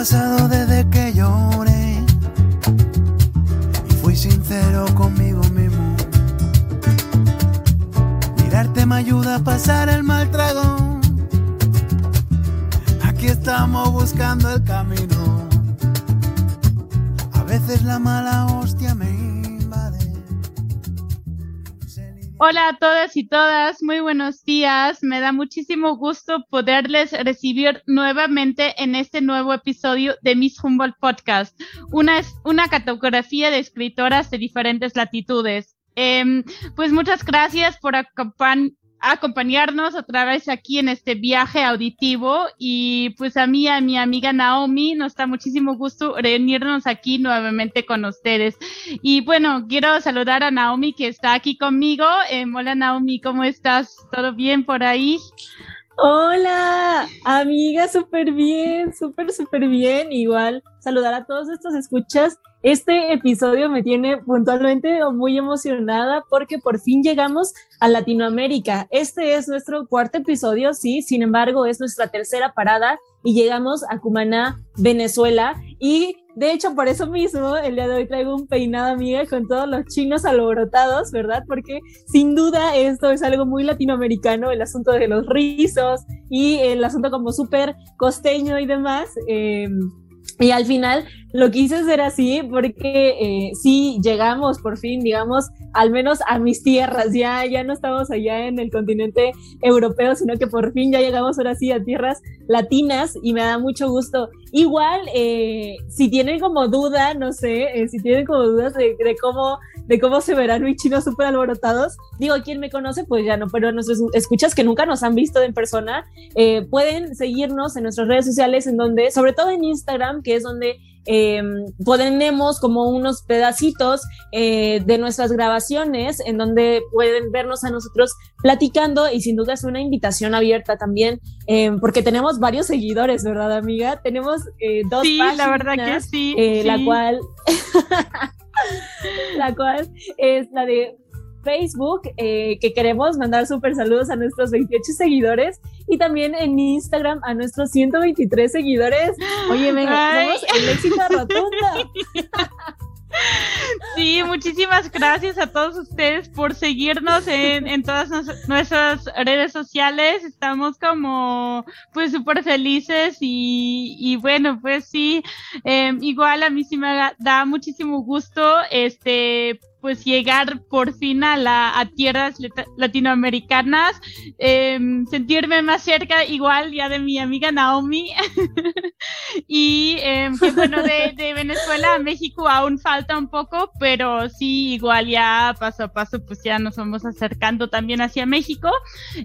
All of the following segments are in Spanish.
pasado desde que lloré Hola a todas y todas, muy buenos días. Me da muchísimo gusto poderles recibir nuevamente en este nuevo episodio de Miss Humboldt Podcast, una, una catografía de escritoras de diferentes latitudes. Em, pues muchas gracias por acompañarnos acompañarnos otra vez aquí en este viaje auditivo y pues a mí, a mi amiga Naomi, nos da muchísimo gusto reunirnos aquí nuevamente con ustedes. Y bueno, quiero saludar a Naomi que está aquí conmigo. Eh, hola Naomi, ¿cómo estás? ¿Todo bien por ahí? Hola, amiga, súper bien, súper, súper bien. Igual, saludar a todos estos escuchas este episodio me tiene puntualmente muy emocionada porque por fin llegamos a Latinoamérica. Este es nuestro cuarto episodio, sí, sin embargo es nuestra tercera parada y llegamos a Cumaná, Venezuela. Y de hecho por eso mismo el día de hoy traigo un peinado amiga con todos los chinos alborotados, ¿verdad? Porque sin duda esto es algo muy latinoamericano, el asunto de los rizos y el asunto como súper costeño y demás. Eh, y al final lo quise hacer así porque eh, sí llegamos por fin, digamos, al menos a mis tierras. Ya, ya no estamos allá en el continente europeo, sino que por fin ya llegamos ahora sí a tierras latinas y me da mucho gusto. Igual, eh, si tienen como duda, no sé, eh, si tienen como dudas de, cómo, de cómo se verán mis chinos súper alborotados, digo, quien me conoce, pues ya no, pero nos escuchas que nunca nos han visto en persona, pueden seguirnos en nuestras redes sociales, en donde, sobre todo en Instagram, que es donde eh, ponemos como unos pedacitos eh, de nuestras grabaciones en donde pueden vernos a nosotros platicando y sin duda es una invitación abierta también eh, porque tenemos varios seguidores, ¿verdad amiga? Tenemos eh, dos sí, la verdad que sí, La cual... la cual es la de Facebook, eh, que queremos mandar súper saludos a nuestros 28 seguidores y también en Instagram a nuestros 123 seguidores. Oye, venga, somos el éxito rotundo. Sí, muchísimas gracias a todos ustedes por seguirnos en, en todas nuestras redes sociales. Estamos como pues súper felices y, y, bueno, pues sí, eh, igual a mí sí me da muchísimo gusto este pues llegar por fin a, la, a tierras latinoamericanas, em, sentirme más cerca igual ya de mi amiga Naomi. Y que bueno, de, de, Venezuela a México aún falta un poco, pero sí, igual ya paso a paso pues ya nos vamos acercando también hacia México,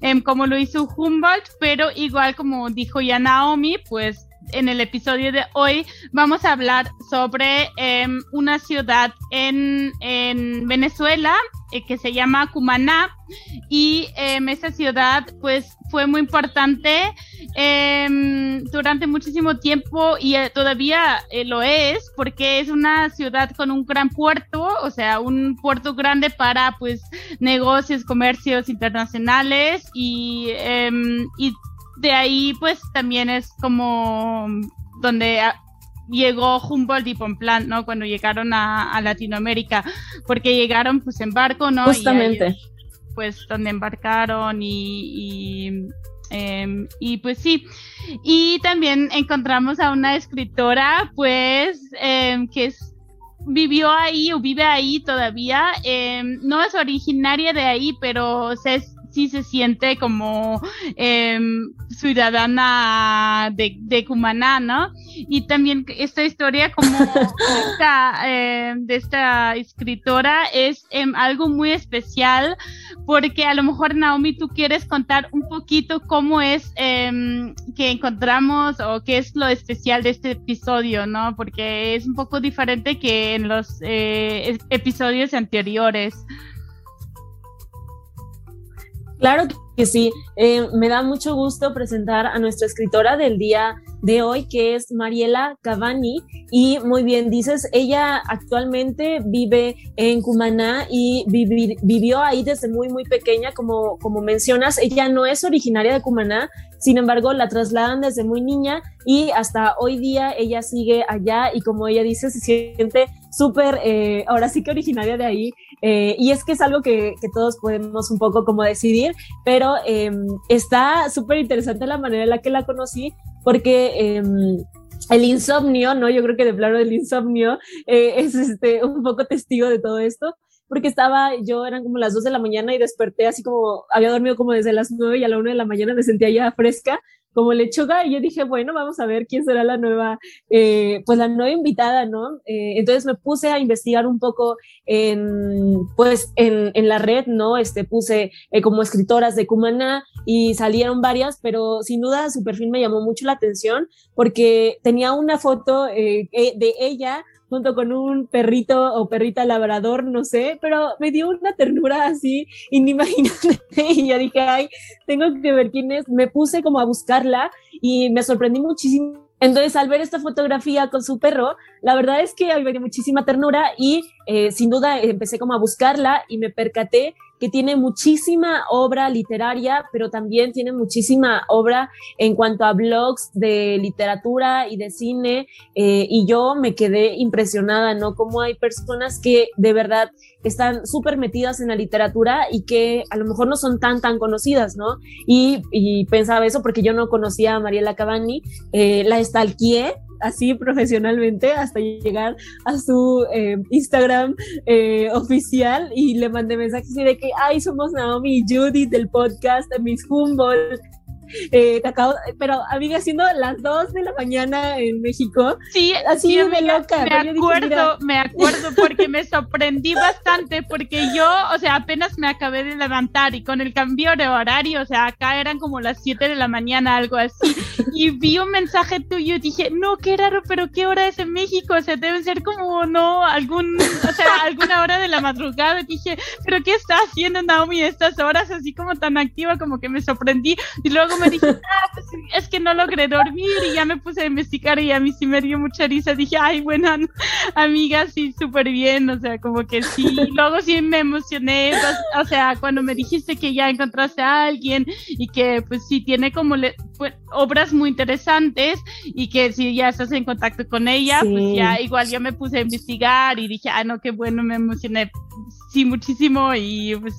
eh, como lo hizo Humboldt, pero igual como dijo ya Naomi, pues en el episodio de hoy vamos a hablar sobre eh, una ciudad en, en Venezuela eh, que se llama Cumaná. Y eh, esa ciudad pues fue muy importante em, durante muchísimo tiempo y eh, todavía lo es porque es una ciudad con un gran puerto, o sea, un puerto grande para pues negocios, comercios internacionales y, em, y de ahí pues también es como donde llegó Humboldt y Pomplan, ¿no? Cuando llegaron a, Latinoamérica, porque llegaron pues en barco, ¿no? Justamente. pues donde embarcaron y, y, em, y, pues sí. Y también encontramos a una escritora, pues, eh, que es vivió ahí o vive ahí todavía. Eh, no es originaria de ahí, pero se, sí se siente como eh, ciudadana de, de Cumaná, ¿no? Y también esta historia como esta, eh, de esta escritora es eh, algo muy especial porque a lo mejor Naomi tú quieres contar un poquito cómo es em, que encontramos o qué es lo especial de este episodio, ¿no? Porque es un poco diferente que en los eh, episodios anteriores. Claro que sí, eh, me da mucho gusto presentar a nuestra escritora del día de hoy, que es Mariela Cavani. Y muy bien, dices, ella actualmente vive en Cumaná y vivió ahí desde muy, muy pequeña, como, como mencionas. Ella no es originaria de Cumaná, sin embargo la trasladan desde muy niña y hasta hoy día ella sigue allá y como ella dice, se siente súper, eh, ahora sí que originaria de ahí. Eh, y es que es algo que, todos podemos un poco como decidir, pero em, está súper interesante la manera en la que la conocí porque... Em, el insomnio, ¿no? Yo creo que de plano del insomnio eh, es este, un poco testigo de todo esto, porque estaba, yo eran como las 2 de la mañana y desperté así como, había dormido como desde las 9 y a la 1 de la mañana me sentía ya fresca como lechuga y yo dije, bueno, vamos a ver quién será la nueva, eh, pues la nueva invitada, ¿no? Eh, entonces me puse a investigar un poco en, pues en, en la red, ¿no? Este, puse eh, como escritoras de Cumaná y salieron varias, pero sin duda su perfil me llamó mucho la atención porque tenía una foto de ella junto con un perrito o perrita labrador, no sé, pero me dio una ternura así inimaginable y yo dije, ay, tengo que ver quién es. Me puse como a buscarla y me sorprendí muchísimo. Entonces, al ver esta fotografía con su perro, la verdad es que me dio muchísima ternura y eh, sin duda empecé como a buscarla y me percaté que tiene muchísima obra literaria, pero también tiene muchísima obra en cuanto a blogs de literatura y de cine. Eh, y yo me quedé impresionada, ¿no? Como hay personas que de verdad están súper metidas en la literatura y que a lo mejor no son tan, tan conocidas, ¿no? Y, pensaba eso porque yo no conocía a Mariela Cavani, eh, la estalqué así profesionalmente hasta llegar a su eh, Instagram eh, oficial y le mandé mensajes de que, ay, somos Naomi y Judy del podcast de Miss Humboldt eh, pero amiga, siendo las 2 de la mañana en México. Sí, así me loca. Me acuerdo, me acuerdo porque me sorprendí bastante porque yo, o sea, apenas me acabé de levantar y con el cambio de horario, o sea, acá eran como las 7 de la mañana, algo así, y vi un mensaje tuyo y dije, no, qué raro, pero qué hora es en México, o sea, deben ser como, no, algún, o sea, alguna hora de la madrugada, y dije, pero ¿qué está haciendo Naomi estas horas así como tan activa, como que me sorprendí, y luego me dije, ah, pues es que no logré dormir y ya me puse a investigar y a mí sí me dio mucha risa. Dije, ay, bueno, amiga, sí, súper bien, o sea, como que sí. Luego sí me emocioné, pues, o sea, cuando me dijiste que ya encontraste a alguien y que pues sí tiene como pues, obras muy interesantes y que si ya estás en contacto con ella, pues ya igual yo me puse a investigar y dije, ah, no, qué bueno, me emocioné sí muchísimo y pues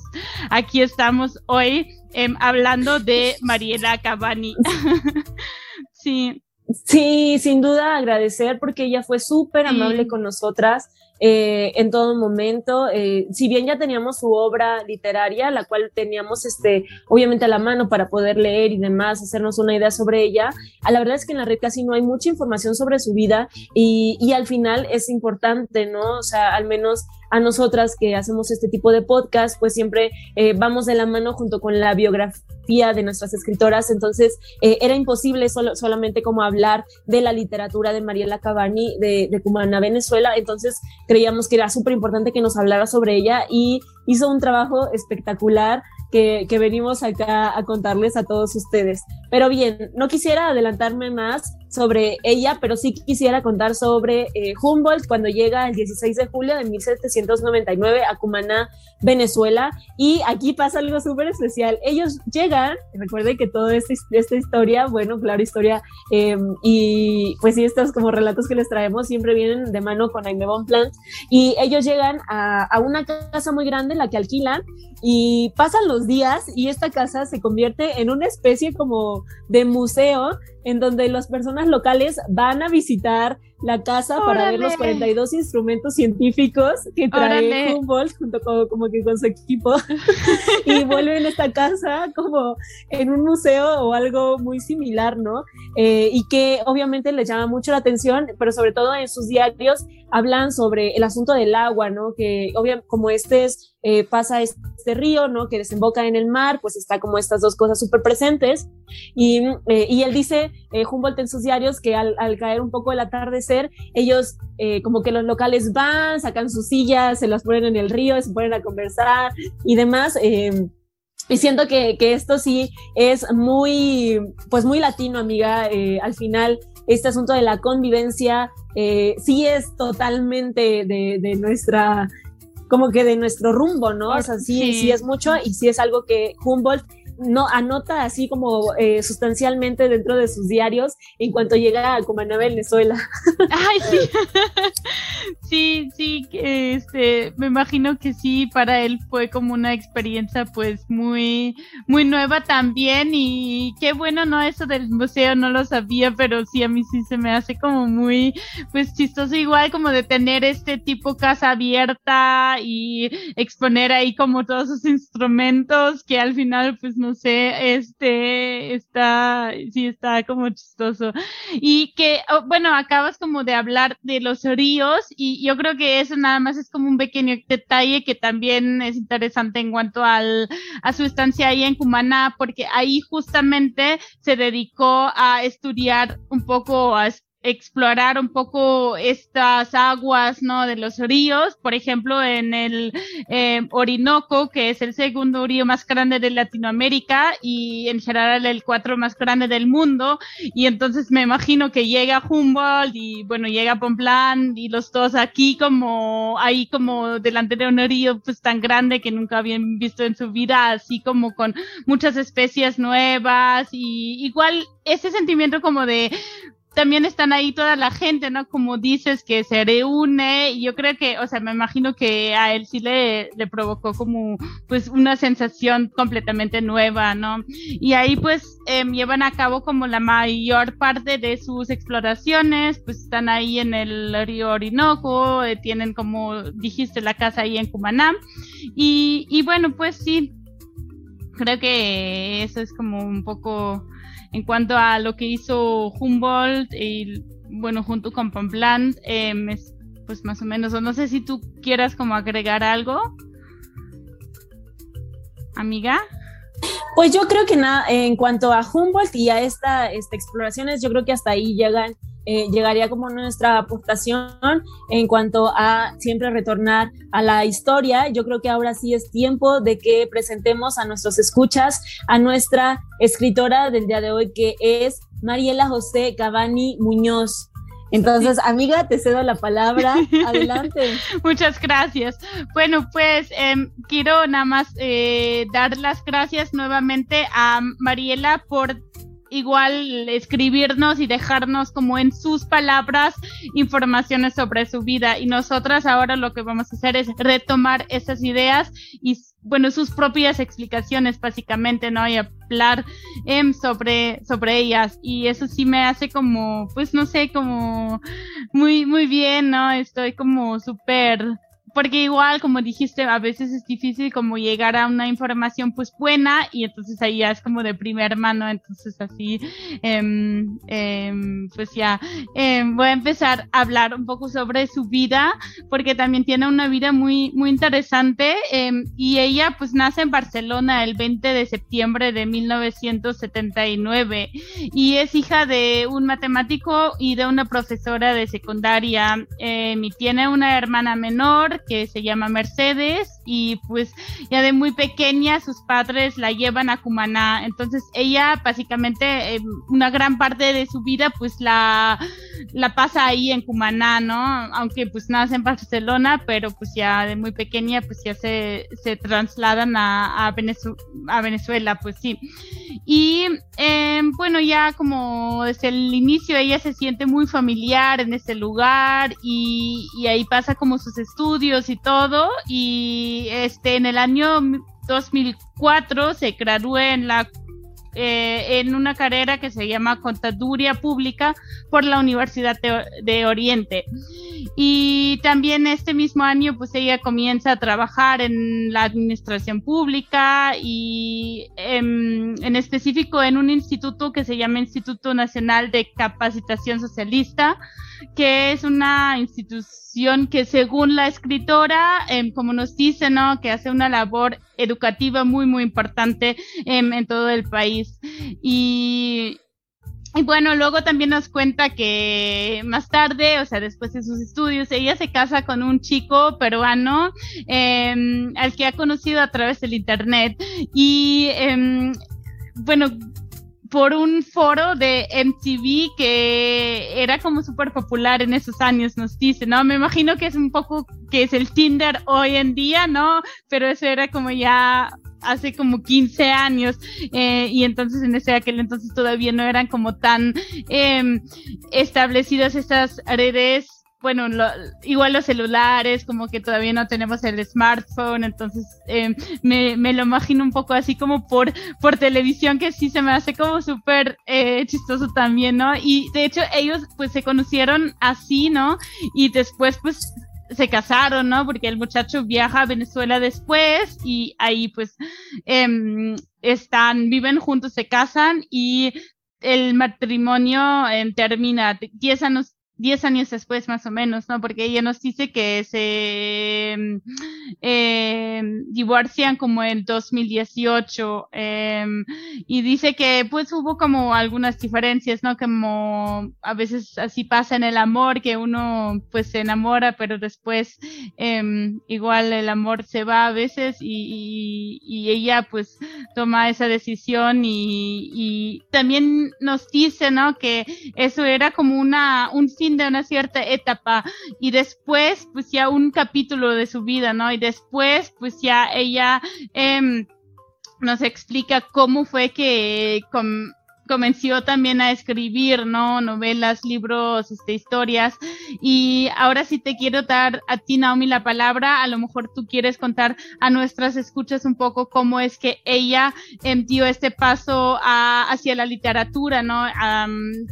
aquí estamos hoy Em, hablando de Mariela Cavani. sí. Sí, sin duda agradecer porque ella fue súper amable con nosotras eh, en todo momento. Eh, si bien ya teníamos su obra literaria, la cual teníamos este, obviamente a la mano para poder leer y demás, hacernos una idea sobre ella, a la verdad es que en la red casi no hay mucha información sobre su vida y, y al final es importante, ¿no? O sea, al menos a nosotras que hacemos este tipo de podcast, pues siempre eh, vamos de la mano junto con la biografía de nuestras escritoras, entonces eh, era imposible solo, solamente como hablar de la literatura de Mariela Cabani de, de Cumana, Venezuela, entonces creíamos que era súper importante que nos hablara sobre ella y hizo un trabajo espectacular que, que, venimos acá a contarles a todos ustedes. Pero bien, no quisiera adelantarme más sobre ella, pero sí quisiera contar sobre eh, Humboldt cuando llega el 16 de julio de 1799 a Cumaná, Venezuela. Y aquí pasa algo súper especial. Ellos llegan, recuerden que toda esta, historia, bueno, claro, historia, em, y pues sí, estos como relatos que les traemos siempre vienen de mano con Aime Bonpland. Y ellos llegan a, a una casa muy grande, la que alquilan, y pasan los días y esta casa se convierte en una especie como de museo en donde las personas locales van a visitar la casa para ver los 42 instrumentos científicos que trae Humboldt junto con, como que con su equipo y vuelven a esta casa como en un museo o algo muy similar, ¿no? Eh, y que obviamente les llama mucho la atención, pero sobre todo en sus diarios hablan sobre el asunto del agua, ¿no? Que obviamente como este es, eh, pasa este río, ¿no? Que desemboca en el mar, pues está como estas dos cosas súper presentes. Y, eh, y, él dice, Humboldt en sus diarios, que al, al caer un poco el atardecer, ellos eh, como que los locales van, sacan sus sillas, se las ponen en el río, se ponen a conversar y demás. Eh, y siento que, que, esto sí es muy, pues muy latino, amiga. Eh, al final, este asunto de la convivencia sí es totalmente de, de, nuestra, como que de nuestro rumbo, ¿no? O sea, sí, sí. sí es mucho y sí es algo que Humboldt no anota así como eh, sustancialmente dentro de sus diarios en cuanto llega a Cumaná, Venezuela. Ay, sí. sí, sí, este, me imagino que sí, para él fue como una experiencia pues muy, muy nueva también y qué bueno, ¿no? Eso del museo no lo sabía, pero sí, a mí sí se me hace como muy, pues chistoso igual como de tener este tipo casa abierta y exponer ahí como todos sus instrumentos que al final pues sé, este está, sí está como chistoso. Y que, oh, bueno, acabas como de hablar de los ríos y yo creo que eso nada más es como un pequeño detalle que también es interesante en cuanto al, a su estancia ahí en Cumaná, porque ahí justamente se dedicó a estudiar un poco, a explorar un poco estas aguas, ¿no? De los ríos, por ejemplo, en el eh, Orinoco, que es el segundo río más grande de Latinoamérica y en general el cuatro más grande del mundo. Y entonces me imagino que llega Humboldt y bueno, llega Pomplán y los dos aquí como, ahí como delante de un río pues tan grande que nunca habían visto en su vida, así como con muchas especies nuevas y igual ese sentimiento como de también están ahí toda la gente, ¿no? Como dices, que se reúne, y yo creo que, o sea, me imagino que a él sí le, le provocó como, pues, una sensación completamente nueva, ¿no? Y ahí, pues, em, llevan a cabo como la mayor parte de sus exploraciones, pues, están ahí en el río Orinoco, eh, tienen, como dijiste, la casa ahí en Cumaná, y, y bueno, pues sí, creo que eso es como un poco en cuanto a lo que hizo Humboldt y bueno, junto con Pamplán, eh, pues más o menos, no sé si tú quieras como agregar algo, amiga. Pues yo creo que nada, en cuanto a Humboldt y a esta, esta exploraciones, yo creo que hasta ahí llegan eh, llegaría como nuestra aportación en cuanto a siempre retornar a la historia. Yo creo que ahora sí es tiempo de que presentemos a nuestros escuchas a nuestra escritora del día de hoy, que es Mariela José Cavani Muñoz. Entonces, amiga, te cedo la palabra. Adelante. Muchas gracias. Bueno, pues em, quiero nada más eh, dar las gracias nuevamente a Mariela por igual escribirnos y dejarnos como en sus palabras informaciones sobre su vida. Y nosotras ahora lo que vamos a hacer es retomar esas ideas y bueno sus propias explicaciones básicamente no y hablar em, sobre sobre ellas. Y eso sí me hace como pues no sé como muy muy bien no estoy como súper porque igual, como dijiste, a veces es difícil como llegar a una información pues buena y entonces ahí ya es como de primer mano, entonces así, em, em, pues ya, em, voy a empezar a hablar un poco sobre su vida, porque también tiene una vida muy, muy interesante y ella pues nace en Barcelona el 20 de septiembre de 1979 y es hija de un matemático y de una profesora de secundaria y tiene una hermana menor que se llama Mercedes y pues ya de muy pequeña sus padres la llevan a Cumaná. Entonces ella básicamente eh, una gran parte de su vida pues la, la pasa ahí en Cumaná, ¿no? Aunque pues nace en Barcelona, pero pues ya de muy pequeña pues ya se, se trasladan a, Venezuela, pues sí. Y eh, bueno, ya como desde el inicio ella se siente muy familiar en ese lugar y, y ahí pasa como sus estudios y todo. Y este en el año 2004 se graduó en la eh, en una carrera que se llama Contaduría Pública por la Universidad de, Oriente. Y también este mismo año, pues ella comienza a trabajar en la administración pública y en, en específico en un instituto que se llama Instituto Nacional de Capacitación Socialista, que es una institución que según la escritora, em, como nos dice, ¿no? Que hace una labor educativa muy, muy importante em, en todo el país. Y, y bueno, luego también nos cuenta que más tarde, o sea, después de sus estudios, ella se casa con un chico peruano em, al que ha conocido a través del internet. Y bueno, por un foro de MTV que era como súper popular en esos años, nos dice, ¿no? Me imagino que es un poco que es el Tinder hoy en día, ¿no? Pero eso era como ya hace como 15 años eh, y entonces en ese aquel entonces todavía no eran como tan eh, establecidas estas redes bueno, igual los celulares, como que todavía no tenemos el smartphone, entonces eh, me, me, lo imagino un poco así como por, por televisión, que sí se me hace como súper eh, chistoso también, ¿no? Y de hecho ellos pues se conocieron así, ¿no? Y después pues se casaron, ¿no? Porque el muchacho viaja a Venezuela después y ahí pues eh, están, viven juntos, se casan y el matrimonio eh, termina 10 años 10 años después más o menos, ¿no? Porque ella nos dice que se eh, divorcian como en 2018 eh, y dice que pues hubo como algunas diferencias, ¿no? Como a veces así pasa en el amor, que uno pues se enamora, pero después eh, igual el amor se va a veces y, ella pues toma esa decisión y, y, también nos dice, ¿no? Que eso era como una, un de una cierta etapa y después pues ya un capítulo de su vida, ¿no? Y después pues ya ella eh, nos explica cómo fue que con, comenzó también a escribir, ¿no? Novelas, libros, este, historias. Y ahora sí te quiero dar a ti, Naomi, la palabra. A lo mejor tú quieres contar a nuestras escuchas un poco cómo es que ella em, dio este paso hacia la literatura, ¿no?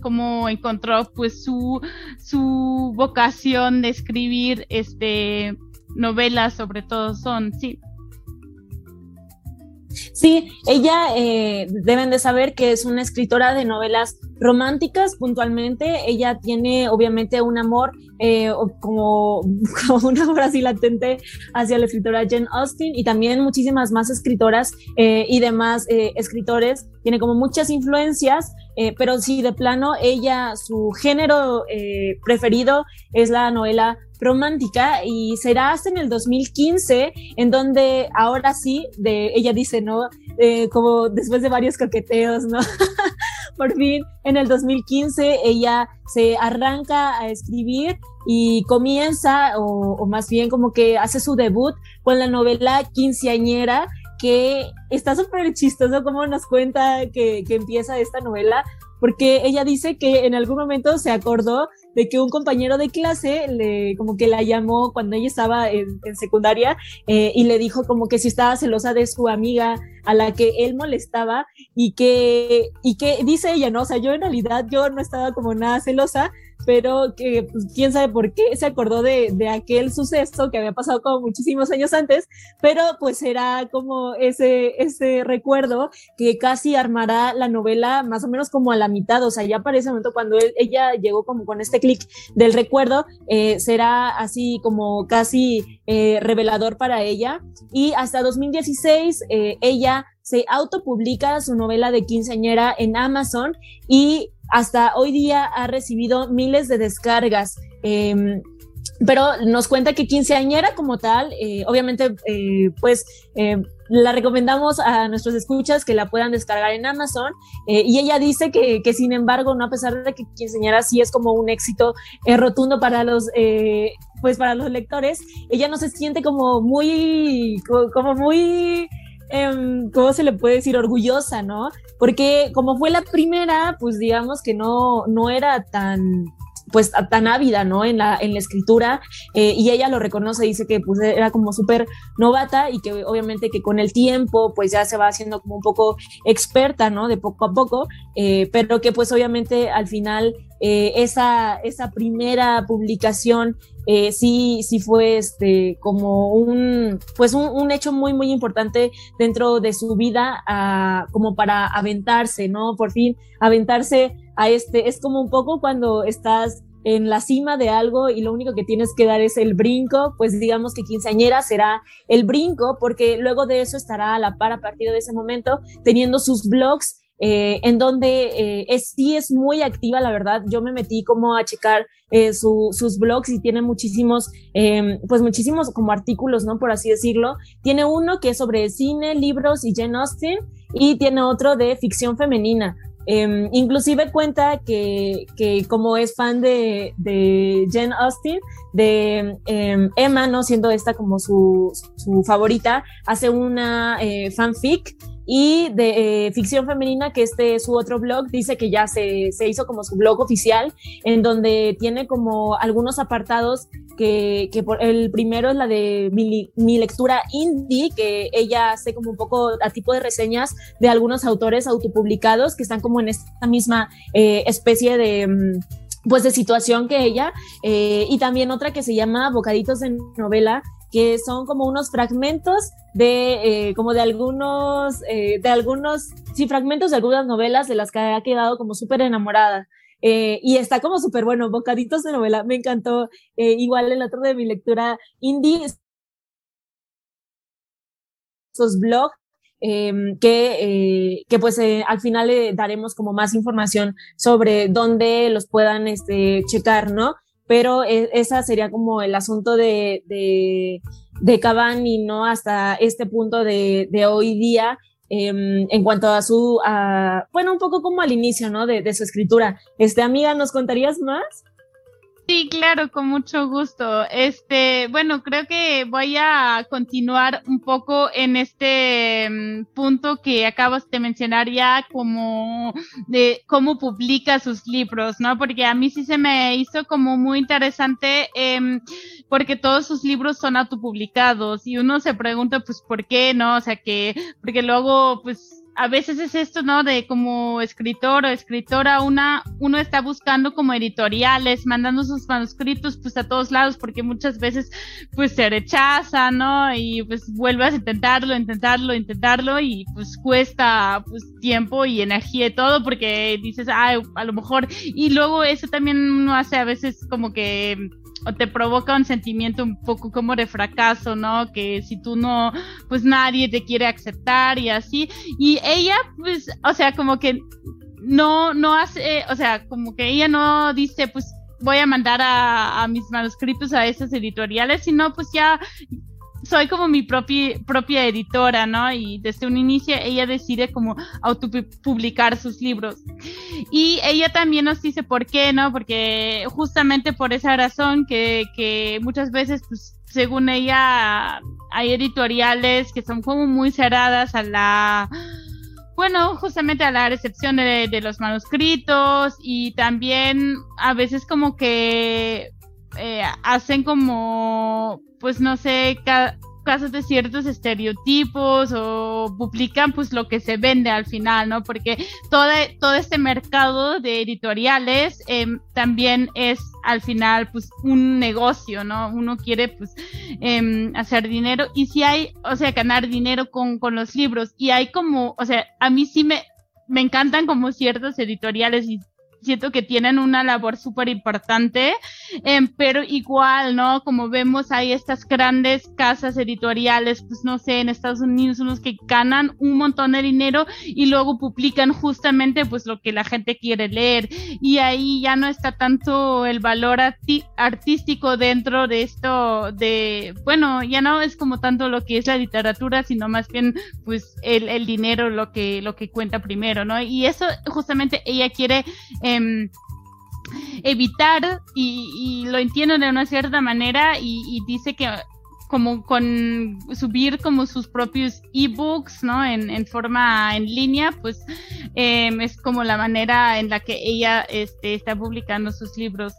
cómo encontró pues su, su vocación de escribir este novelas sobre todo son, sí. Sí, ella eh, deben de saber que es una escritora de novelas románticas puntualmente. Ella tiene obviamente un amor eh, como, como, una obra así latente hacia la escritora Jane Austen y también muchísimas más escritoras eh, y demás escritores. Tiene como muchas influencias, pero sí, de plano, ella, su género preferido es la novela romántica y será hasta en el 2015 en donde ahora sí, de, ella dice, ¿no? Eh, como después de varios coqueteos, ¿no? Por fin, en el 2015 ella se arranca a escribir y comienza, o, más bien como que hace su debut con la novela Quinceañera, que está súper chistoso como nos cuenta que, que, empieza esta novela, porque ella dice que en algún momento se acordó de que un compañero de clase le como que la llamó cuando ella estaba en, secundaria eh, y le dijo como que si estaba celosa de su amiga a la que él molestaba y que y que dice ella no o sea yo en realidad yo no estaba como nada celosa pero que pues, quién sabe por qué se acordó de, de, aquel suceso que había pasado como muchísimos años antes, pero pues era como ese, ese recuerdo que casi armará la novela más o menos como a la mitad, o sea, ya para ese momento cuando ella llegó como con este clic del recuerdo, eh, será así como casi eh, revelador para ella. Y hasta 2016 eh, ella se autopublica su novela de quinceañera en Amazon y hasta hoy día ha recibido miles de descargas. Em, pero nos cuenta que quinceañera como tal, eh, obviamente, eh, pues em, la recomendamos a nuestros escuchas que la puedan descargar en Amazon. Eh, y ella dice que, que, sin embargo, no a pesar de que quinceañera sí es como un éxito rotundo para los, pues para los lectores, ella no se siente como muy, como muy Em, ¿cómo se le puede decir? Orgullosa, ¿no? Porque como fue la primera, pues digamos que no, no era tan pues tan ávida, ¿no? En la, en la escritura eh, y ella lo reconoce, dice que pues era como súper novata y que obviamente que con el tiempo pues ya se va haciendo como un poco experta, ¿no? De poco a poco, eh, pero que pues obviamente al final eh, esa, esa primera publicación eh, sí, sí fue este, como un, pues un, hecho muy, muy importante dentro de su vida, ah, como para aventarse, ¿no? Por fin, aventarse a este, es como un poco cuando estás en la cima de algo y lo único que tienes que dar es el brinco, pues digamos que quinceañera será el brinco, porque luego de eso estará a la par a partir de ese momento teniendo sus blogs eh, en donde eh, es, sí es muy activa, la verdad. Yo me metí como a checar eh, sus blogs y tiene muchísimos, em, pues muchísimos como artículos, ¿no? Por así decirlo. Tiene uno que es sobre cine, libros y Jane Austen y tiene otro de ficción femenina. Em, inclusive cuenta que, que, como es fan de, de Jen Austen, de em, Emma, ¿no? Siendo esta como su, su favorita, hace una eh, fanfic y de eh, ficción femenina, que este es su otro blog, dice que ya se, se, hizo como su blog oficial, en donde tiene como algunos apartados que, que por, el primero es la de mi, lectura indie, que ella hace como un poco a tipo de reseñas de algunos autores autopublicados que están como en esta misma eh, especie de mm, pues de situación que ella, eh, y también otra que se llama Bocaditos de novela, que son como unos fragmentos de, eh, como de algunos, eh, de algunos, sí, fragmentos de algunas novelas de las que ha quedado como súper enamorada. Eh, y está como súper bueno, bocaditos de novela, me encantó. Igual el otro de mi lectura indie, esos blogs em, que, que pues al final le daremos como más información sobre dónde los puedan este, checar, ¿no? Pero e, esa sería como el asunto de, de, de Cavani, ¿no? Hasta este punto de, de hoy día, eh, en cuanto a su, a, bueno, un poco como al inicio, ¿no? De, de su escritura. Este, amiga, ¿nos contarías más? Sí, claro, con mucho gusto. Este, bueno, creo que voy a continuar un poco en este um, punto que acabas de mencionar ya como de cómo publica sus libros, ¿no? Porque a mí sí se me hizo como muy interesante eh, porque todos sus libros son autopublicados y uno se pregunta pues por qué, ¿no? O sea que porque luego pues a veces es esto, ¿no? De como escritor o escritora, una, uno está buscando como editoriales, mandando sus manuscritos pues a todos lados, porque muchas veces pues se rechaza, ¿no? Y pues vuelves a intentarlo, intentarlo, intentarlo, y pues cuesta pues tiempo y energía y todo, porque dices, ah, a lo mejor, y luego eso también uno hace a veces como que o te provoca un sentimiento un poco como de fracaso, ¿no? Que si tú no, pues nadie te quiere aceptar y así. Y ella, pues, o sea, como que no, no hace, o sea, como que ella no dice, pues voy a mandar a, a mis manuscritos a esas editoriales, sino pues ya soy como mi propia, propia editora, ¿no? Y desde un inicio ella decide como autopublicar sus libros. Y ella también nos dice por qué, ¿no? Porque justamente por esa razón que, que muchas veces, pues, según ella, hay editoriales que son como muy cerradas a la bueno, justamente a la recepción de, de, los manuscritos y también a veces como que eh, hacen como, pues no sé, casos de ciertos estereotipos o publican pues lo que se vende al final, ¿no? Porque todo, todo este mercado de editoriales eh, también es al final pues un negocio, ¿no? Uno quiere pues eh, hacer dinero y si hay, o sea, ganar dinero con, con los libros y hay como, o sea, a mí sí me, me encantan como ciertos editoriales y siento que tienen una labor súper importante, eh, pero igual, ¿no? Como vemos, hay estas grandes casas editoriales, pues no sé, en Estados Unidos, unos que ganan un montón de dinero y luego publican justamente pues lo que la gente quiere leer y ahí ya no está tanto el valor artístico dentro de esto de, bueno, ya no es como tanto lo que es la literatura, sino más bien pues el, el dinero lo que, lo que cuenta primero, ¿no? Y eso justamente ella quiere... Eh, Em, evitar y, y, lo entiendo de una cierta manera y, y, dice que como con subir como sus propios ebooks, ¿no? En, en forma en línea, pues eh, es como la manera en la que ella este, está publicando sus libros.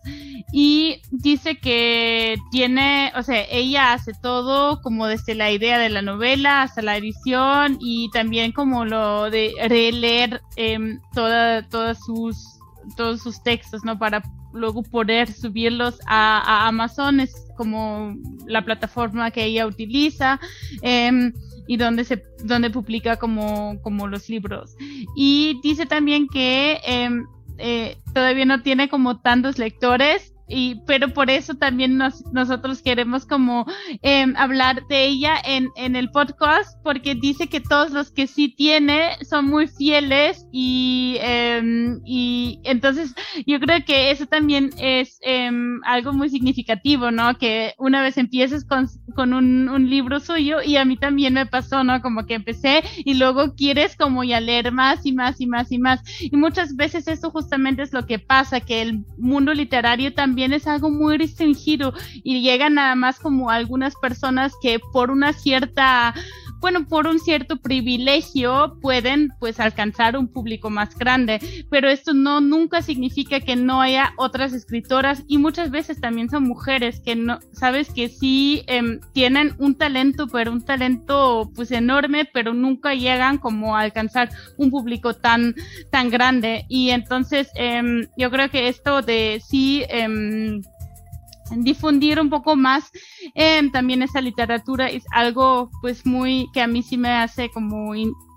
Y dice que tiene, o sea, ella hace todo como desde la idea de la novela hasta la edición y también como lo de releer eh, toda, todas sus todos sus textos, ¿no? Para luego poder subirlos a, Amazon, es como la plataforma que ella utiliza. Eh, y donde se donde publica como, como los libros. Y dice también que eh, eh, todavía no tiene como tantos lectores, y pero por eso también nos, nosotros queremos como eh, hablar de ella en, en el podcast porque dice que todos los que sí tiene son muy fieles y eh, y entonces yo creo que eso también es em, algo muy significativo, ¿no? Que una vez empieces con, con un, un, libro suyo y a mí también me pasó, ¿no? Como que empecé y luego quieres como ya leer más y más y más y más. Y muchas veces eso justamente es lo que pasa, que el mundo literario también es algo muy restringido y llegan nada más como algunas personas que por una cierta bueno, por un cierto privilegio pueden pues alcanzar un público más grande, pero esto no nunca significa que no haya otras escritoras y muchas veces también son mujeres que no, sabes que sí em, tienen un talento, pero un talento pues enorme, pero nunca llegan como a alcanzar un público tan, tan grande. Y entonces em, yo creo que esto de sí em, difundir un poco más eh, también esa literatura es algo pues muy que a mí sí me hace como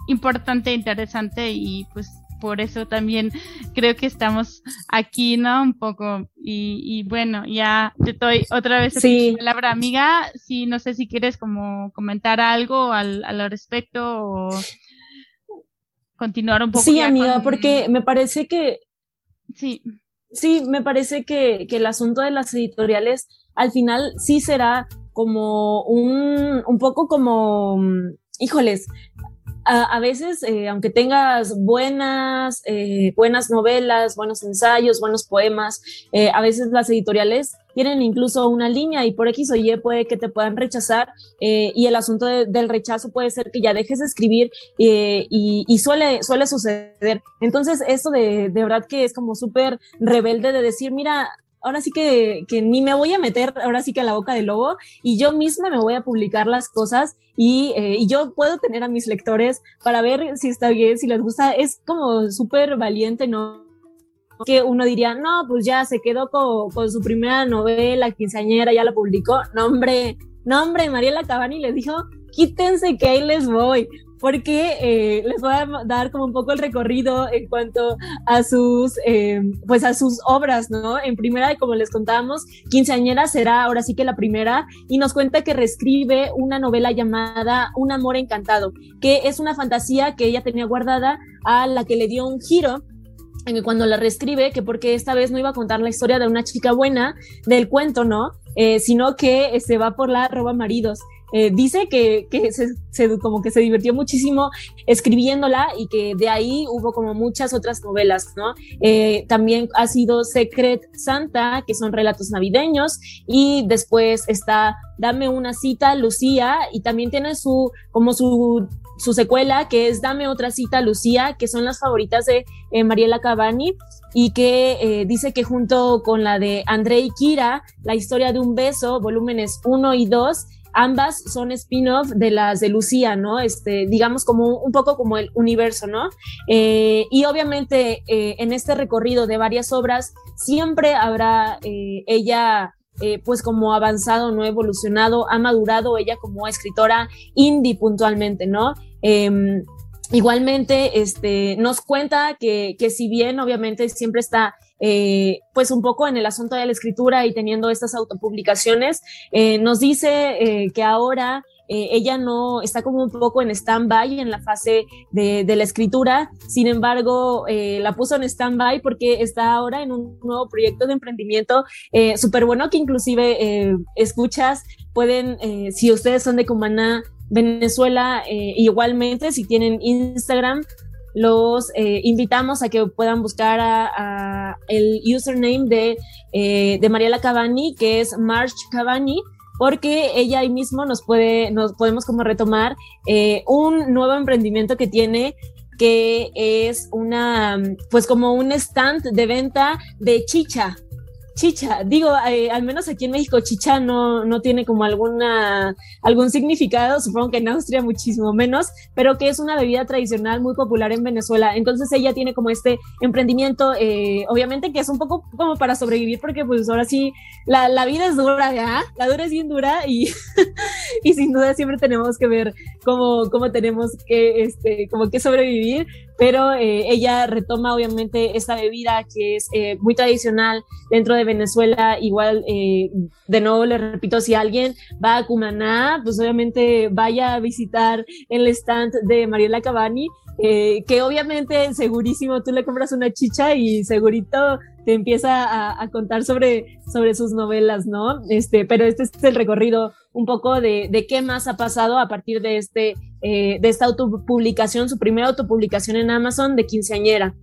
importante, interesante y pues por eso también creo que estamos aquí, ¿no? Un poco. Y, bueno, ya te doy otra vez sí. la palabra, amiga. Sí, no sé si quieres como comentar algo al, al respecto o continuar un poco. Sí, amiga, porque me parece que... Sí. Sí, me parece que, que, el asunto de las editoriales al final sí será como un, un poco como, mm, híjoles, a, veces, eh, aunque tengas buenas, eh, buenas novelas, buenos ensayos, buenos poemas, eh, a veces las editoriales tienen incluso una línea y por X o Y puede que te puedan rechazar y el asunto del rechazo puede ser que ya dejes de escribir y, y, suele, suele suceder. Entonces, esto de, de verdad que es como súper rebelde de decir, mira, ahora sí que, que, ni me voy a meter ahora sí que a la boca del lobo y yo misma me voy a publicar las cosas y, eh, y yo puedo tener a mis lectores para ver si está bien, si les gusta. Es como súper valiente, ¿no? Que uno diría, no, pues ya se quedó con, con, su primera novela, quinceañera, ya la publicó. No, hombre, no, hombre, Mariela Cabani les dijo, quítense que ahí les voy porque eh, les voy a dar como un poco el recorrido en cuanto a sus, eh, pues a sus obras, ¿no? En primera, como les contábamos, Quinceañera será ahora sí que la primera y nos cuenta que reescribe una novela llamada Un amor encantado, que es una fantasía que ella tenía guardada a la que le dio un giro en que cuando la reescribe, que porque esta vez no iba a contar la historia de una chica buena del cuento, ¿no? Eh, sino que se va por la roba maridos. Eh, dice que, que se, como que se divirtió muchísimo escribiéndola y que de ahí hubo como muchas otras novelas, ¿no? Eh, también ha sido Secret Santa, que son relatos navideños, y después está Dame una cita, Lucía, y también tiene su, como su, su secuela, que es Dame otra cita, Lucía, que son las favoritas de eh, Mariela Cavani, y que dice que junto con la de André y Kira, la historia de un beso, volúmenes 1 y 2, ambas son spin-off de las de Lucía, ¿no? Este, digamos como un poco como el universo, ¿no? Eh, y obviamente eh, en este recorrido de varias obras siempre habrá eh, ella pues como avanzado, no evolucionado, ha madurado ella como escritora indie puntualmente, ¿no? Em, igualmente, este, nos cuenta que, que si bien obviamente siempre está eh, pues un poco en el asunto de la escritura y teniendo estas autopublicaciones, eh, nos dice eh, que ahora ella no está como un poco en stand-by en la fase de, de, la escritura, sin embargo, la puso en stand-by porque está ahora en un nuevo proyecto de emprendimiento súper bueno que inclusive escuchas, pueden, si ustedes son de Cumaná, Venezuela, igualmente, si tienen Instagram, los eh, invitamos a que puedan buscar a, el username de, eh, de Mariela Cavani, que es March Cavani, porque ella ahí mismo nos puede, nos podemos como retomar eh, un nuevo emprendimiento que tiene que es una, pues como un stand de venta de chicha, chicha. Digo, eh, al menos aquí en México chicha no, no tiene como alguna, algún significado, supongo que en Austria muchísimo menos, pero que es una bebida tradicional muy popular en Venezuela. Entonces ella tiene como este emprendimiento, eh, obviamente que es un poco como para sobrevivir, porque pues ahora sí, la, la vida es dura, ¿ya? La dura es bien dura y, y sin duda siempre tenemos que ver cómo, cómo tenemos que, este, como que sobrevivir, pero eh, ella retoma obviamente esta bebida que es muy tradicional dentro de Venezuela, igual, eh, de nuevo le repito, si alguien va a Cumaná, pues obviamente vaya a visitar el stand de Mariela Cabani. eh, que obviamente segurísimo tú le compras una chicha y segurito te empieza a, contar sobre, sobre sus novelas, ¿no? Este, pero este es el recorrido un poco de, de qué más ha pasado a partir de, este, eh, de esta autopublicación, su primera autopublicación en Amazon de quinceañera.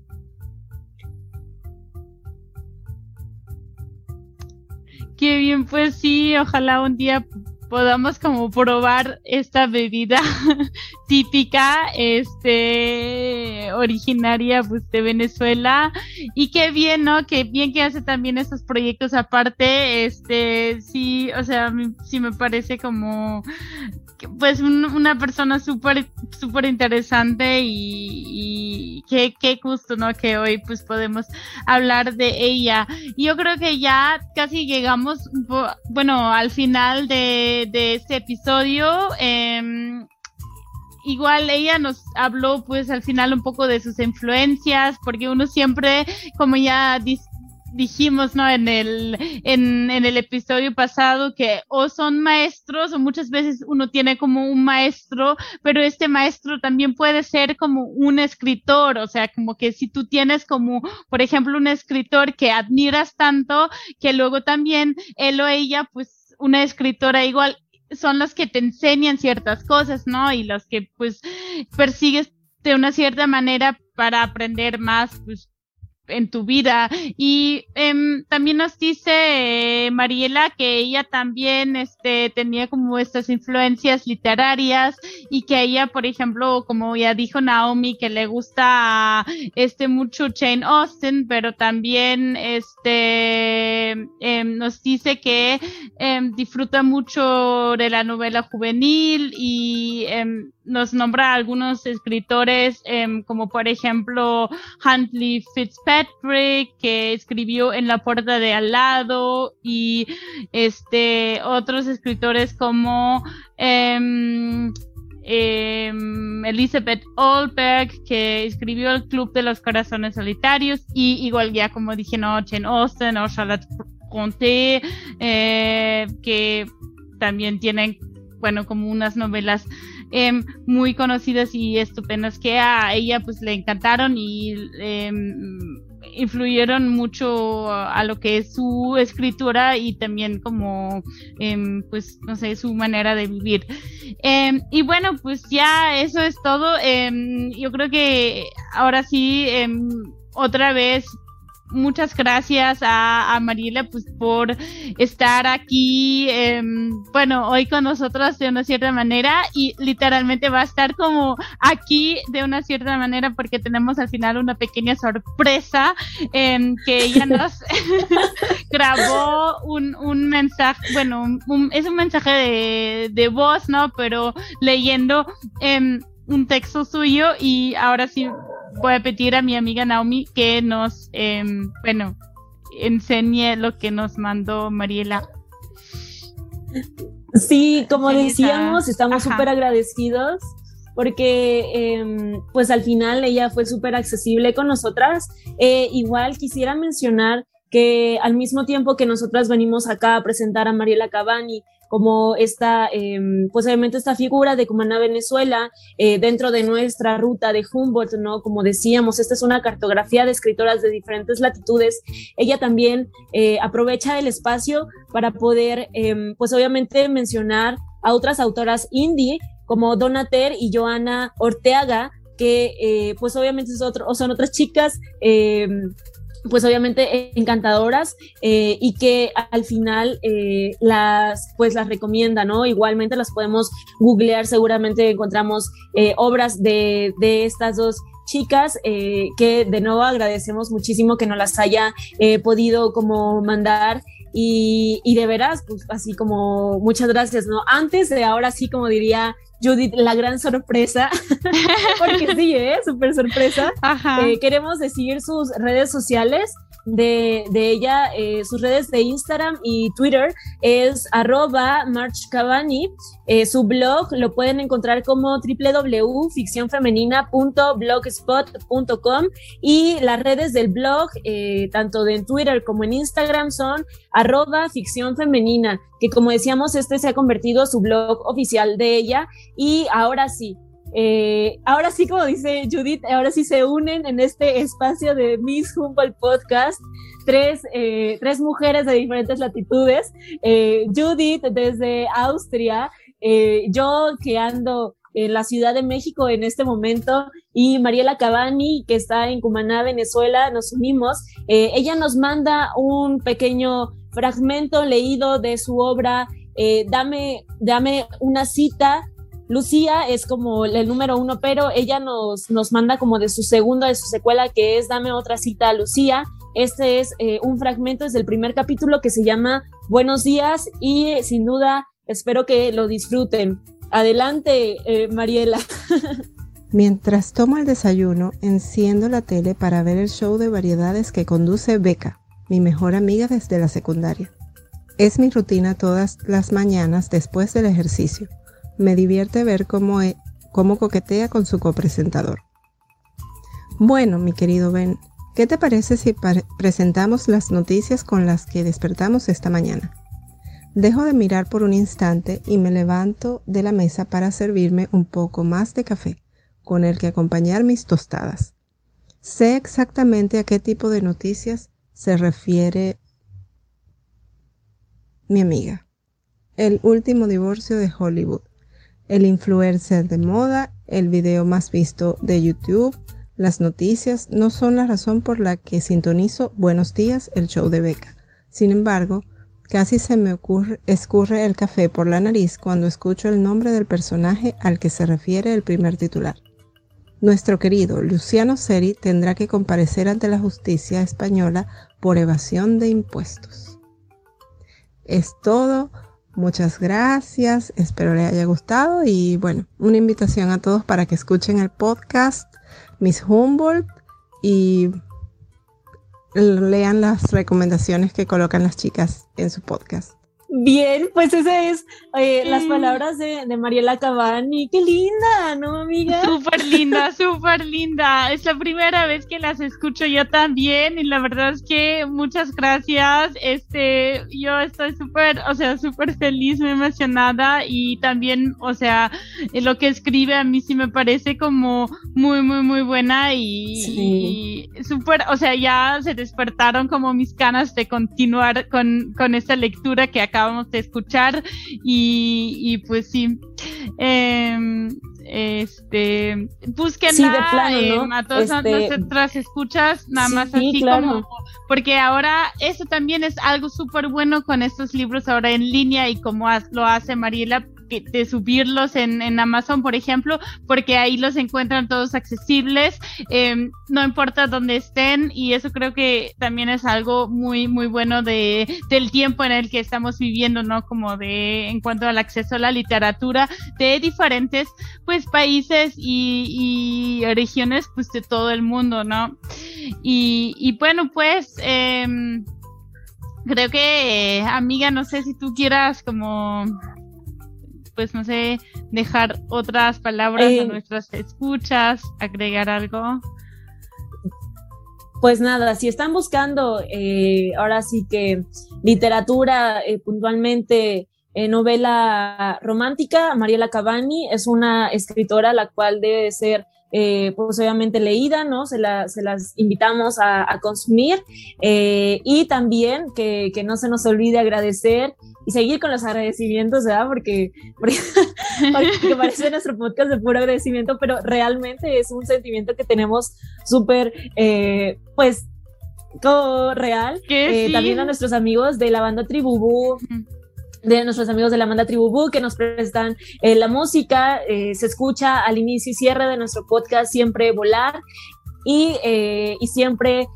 Qué bien, pues sí, ojalá un día podamos como probar esta bebida típica, este, originaria pues de Venezuela y qué bien, ¿no? Qué bien que hace también estos proyectos aparte, este, sí, o sea, sí me parece como pues una persona súper súper interesante y, qué, qué gusto no que hoy pues podemos hablar de ella. Yo creo que ya casi llegamos bueno al final de, de este episodio. Eh, igual ella nos habló pues al final un poco de sus influencias porque uno siempre como ya dijimos, ¿no? En el, en, en, el episodio pasado que o son maestros o muchas veces uno tiene como un maestro, pero este maestro también puede ser como un escritor, o sea, como que si tú tienes como, por ejemplo, un escritor que admiras tanto, que luego también él o ella, pues una escritora igual son los que te enseñan ciertas cosas, ¿no? Y los que pues persigues de una cierta manera para aprender más, pues en tu vida. Y em, también nos dice eh, Mariela que ella también este, tenía como estas influencias literarias y que ella, por ejemplo, como ya dijo Naomi, que le gusta este mucho Jane Austen, pero también este em, nos dice que em, disfruta mucho de la novela juvenil y nos nombra algunos escritores como por ejemplo Huntley Fitzpatrick Patrick, que escribió En la puerta de al lado, y este otros escritores como em, Elizabeth Olberg, que escribió El Club de los Corazones Solitarios, y igual ya como dije, no, Chen Austen o Charlotte Conté, eh, que también tienen, bueno, como unas novelas em, muy conocidas y estupendas que a ella pues le encantaron y influyeron mucho a lo que es su escritura y también como, em, pues, no sé, su manera de vivir. Em, y bueno, pues ya eso es todo. Em, yo creo que ahora sí, otra vez muchas gracias a, a Mariela pues por estar aquí, em, bueno, hoy con nosotros de una cierta manera y literalmente va a estar como aquí de una cierta manera porque tenemos al final una pequeña sorpresa em, que ella nos grabó un, un mensaje, bueno, es un mensaje de, de voz, ¿no? Pero leyendo em, un texto suyo y ahora sí voy a pedir a mi amiga Naomi que nos, em, bueno, enseñe lo que nos mandó Mariela. Sí, como decíamos, estamos súper agradecidos porque em, pues al final ella fue súper accesible con nosotras. Eh, igual quisiera mencionar que al mismo tiempo que nosotras venimos acá a presentar a Mariela Cabani como esta, em, pues obviamente esta figura de Cumaná, Venezuela, eh, dentro de nuestra ruta de Humboldt, ¿no? Como decíamos, esta es una cartografía de escritoras de diferentes latitudes. Ella también eh, aprovecha el espacio para poder, em, pues obviamente mencionar a otras autoras indie como Donater y Joana Orteaga, que eh, pues obviamente son otras chicas em, pues obviamente encantadoras eh, y que al final eh, las pues las recomienda, ¿no? Igualmente las podemos googlear, seguramente encontramos eh, obras de, de estas dos chicas que de nuevo agradecemos muchísimo que nos las haya podido como mandar y, y, de veras, pues así como muchas gracias, ¿no? Antes de ahora sí, como diría Judith, la gran sorpresa, porque sí, ¿eh? Súper sorpresa. Eh, queremos decir sus redes sociales de, ella, eh, sus redes de Instagram y Twitter es arroba marchcavani. Eh, su blog lo pueden encontrar como www.ficcionfemenina.blogspot.com y las redes del blog, eh, tanto de Twitter como en Instagram, son arroba ficción femenina, que como decíamos, este se ha convertido su blog oficial de ella y ahora sí, Eh, ahora sí, como dice Judith, ahora sí se unen en este espacio de Miss Humboldt Podcast tres, eh, tres mujeres de diferentes latitudes. Eh, Judith desde Austria, yo que ando en la Ciudad de México en este momento y Mariela Cabani que está en Cumaná, Venezuela, nos unimos. ella nos manda un pequeño fragmento leído de su obra dame, dame una cita Lucía es como el número uno, pero ella nos, nos manda como de su segunda, de su secuela, que es Dame otra cita a Lucía. Este es eh, un fragmento desde el primer capítulo que se llama Buenos días y eh, sin duda espero que lo disfruten. Adelante, eh, Mariela. Mientras tomo el desayuno, enciendo la tele para ver el show de variedades que conduce Beca, mi mejor amiga desde la secundaria. Es mi rutina todas las mañanas después del ejercicio me divierte ver cómo, e, cómo coquetea con su copresentador. Bueno, mi querido Ben, ¿qué te parece si presentamos las noticias con las que despertamos esta mañana? Dejo de mirar por un instante y me levanto de la mesa para servirme un poco más de café, con el que acompañar mis tostadas. Sé exactamente a qué tipo de noticias se refiere mi amiga. El último divorcio de Hollywood el influencer de moda, el video más visto de YouTube, las noticias no son la razón por la que sintonizo Buenos días, el show de Beca. Sin embargo, casi se me ocurre, escurre el café por la nariz cuando escucho el nombre del personaje al que se refiere el primer titular. Nuestro querido Luciano Seri tendrá que comparecer ante la justicia española por evasión de impuestos. Es todo. Muchas gracias, espero les haya gustado y bueno, una invitación a todos para que escuchen el podcast Miss Humboldt y lean las recomendaciones que colocan las chicas en su podcast. Bien, pues ese es eh, las palabras de, de, Mariela Cabani. Qué linda, ¿no, amiga? Súper linda, súper linda. Es la primera vez que las escucho yo también y la verdad es que muchas gracias. Este, yo estoy súper, o sea, súper feliz, muy emocionada y también, o sea, lo que escribe a mí sí me parece como muy, muy, muy buena y, súper, o sea, ya se despertaron como mis ganas de continuar con, con esta lectura que acá acabamos de escuchar y, pues sí. Eh, este búsquenla eh, a todas este, nuestras escuchas nada más así como porque ahora eso también es algo súper bueno con estos libros ahora en línea y como lo hace Mariela de subirlos en, en, Amazon, por ejemplo, porque ahí los encuentran todos accesibles, em, no importa dónde estén, y eso creo que también es algo muy, muy bueno de, del tiempo en el que estamos viviendo, ¿no? Como de, en cuanto al acceso a la literatura de diferentes, pues, países y, regiones, pues, de todo el mundo, ¿no? Y, y bueno, pues, em, creo que, amiga, no sé si tú quieras como pues no sé, dejar otras palabras a eh, nuestras escuchas, agregar algo. Pues nada, si están buscando eh, ahora sí que literatura eh, puntualmente novela romántica, Mariela Cavani es una escritora la cual debe ser pues obviamente leída, ¿no? Se, se las invitamos a, consumir y también que, que, no se nos olvide agradecer y seguir con los agradecimientos, ¿verdad? Porque, porque, parece nuestro podcast de puro agradecimiento, pero realmente es un sentimiento que tenemos súper, eh, pues, real. Eh, también a nuestros amigos de la banda Tribubú. De nuestros amigos de la banda Tribubú que nos prestan eh, la música, se escucha al inicio y cierre de nuestro podcast siempre volar y, y siempre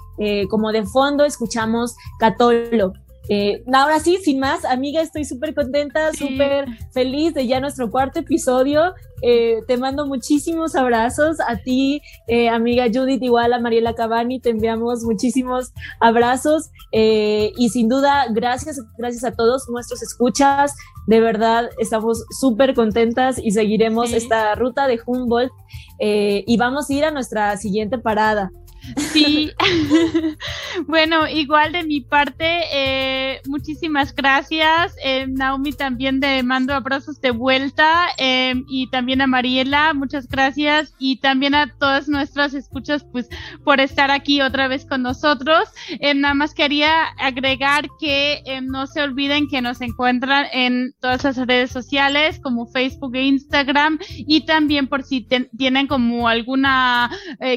como de fondo escuchamos Catolo. Eh, ahora sí, sin más, amiga, estoy súper contenta, súper feliz de ya nuestro cuarto episodio. Eh, te mando muchísimos abrazos a ti, eh, amiga Judith, igual a Mariela Cabani, te enviamos muchísimos abrazos y sin duda, gracias, gracias a todos nuestros escuchas. De verdad, estamos súper contentas y seguiremos esta ruta de Humboldt y vamos a ir a nuestra siguiente parada. Sí, bueno, igual de mi parte, eh, muchísimas gracias. Eh, Naomi también te mando abrazos de vuelta eh, y también a Mariela, muchas gracias y también a todas nuestras escuchas, pues por estar aquí otra vez con nosotros. nada más quería agregar que no se olviden que nos encuentran en todas las redes sociales como Facebook e Instagram y también por si tienen como alguna,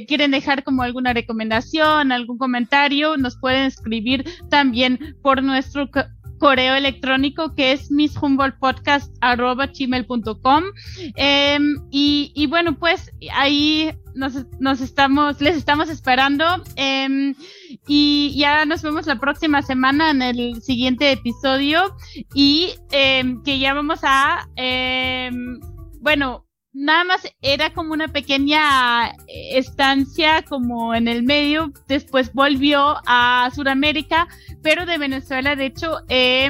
quieren dejar como alguna recomendación, algún comentario, nos pueden escribir también por nuestro correo electrónico que es misshumboldtpodcast.com eh, y, y, bueno pues ahí nos, nos, estamos les estamos esperando. Em, y ya nos vemos la próxima semana en el siguiente episodio. Y em, que ya vamos a bueno nada más era como una pequeña eh, estancia como en el medio, después volvió a Sudamérica, pero de Venezuela, de hecho, eh,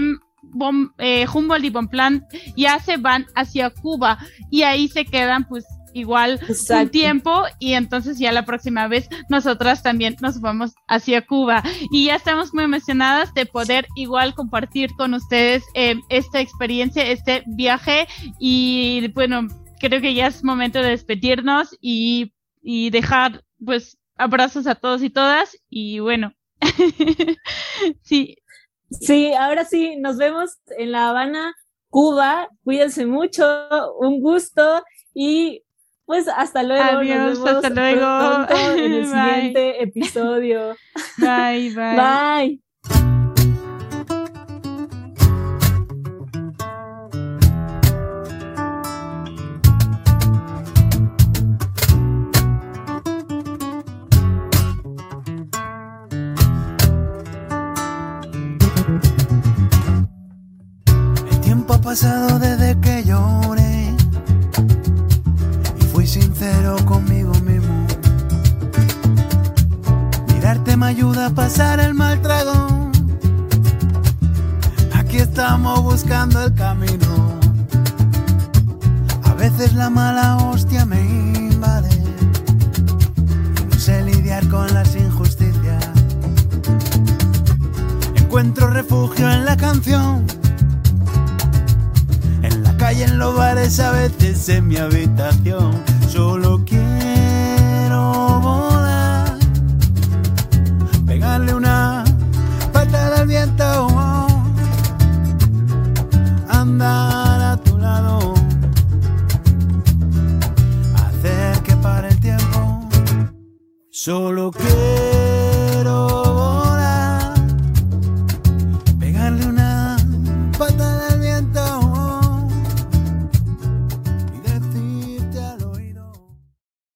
eh, Humboldt y Bonpland ya se van hacia Cuba y ahí se quedan pues igual un tiempo y entonces ya la próxima vez nosotras también nos vamos hacia Cuba. Y ya estamos muy emocionadas de poder igual compartir con ustedes eh, esta experiencia, este viaje y bueno, creo que ya es momento de despedirnos y, y dejar pues abrazos a todos y todas y bueno, sí. Sí, ahora sí, nos vemos en La Habana, Cuba. Cuídense mucho, un gusto y pues hasta luego. Adiós, hasta luego. en el siguiente episodio. Bye, bye. Bye. Pasado desde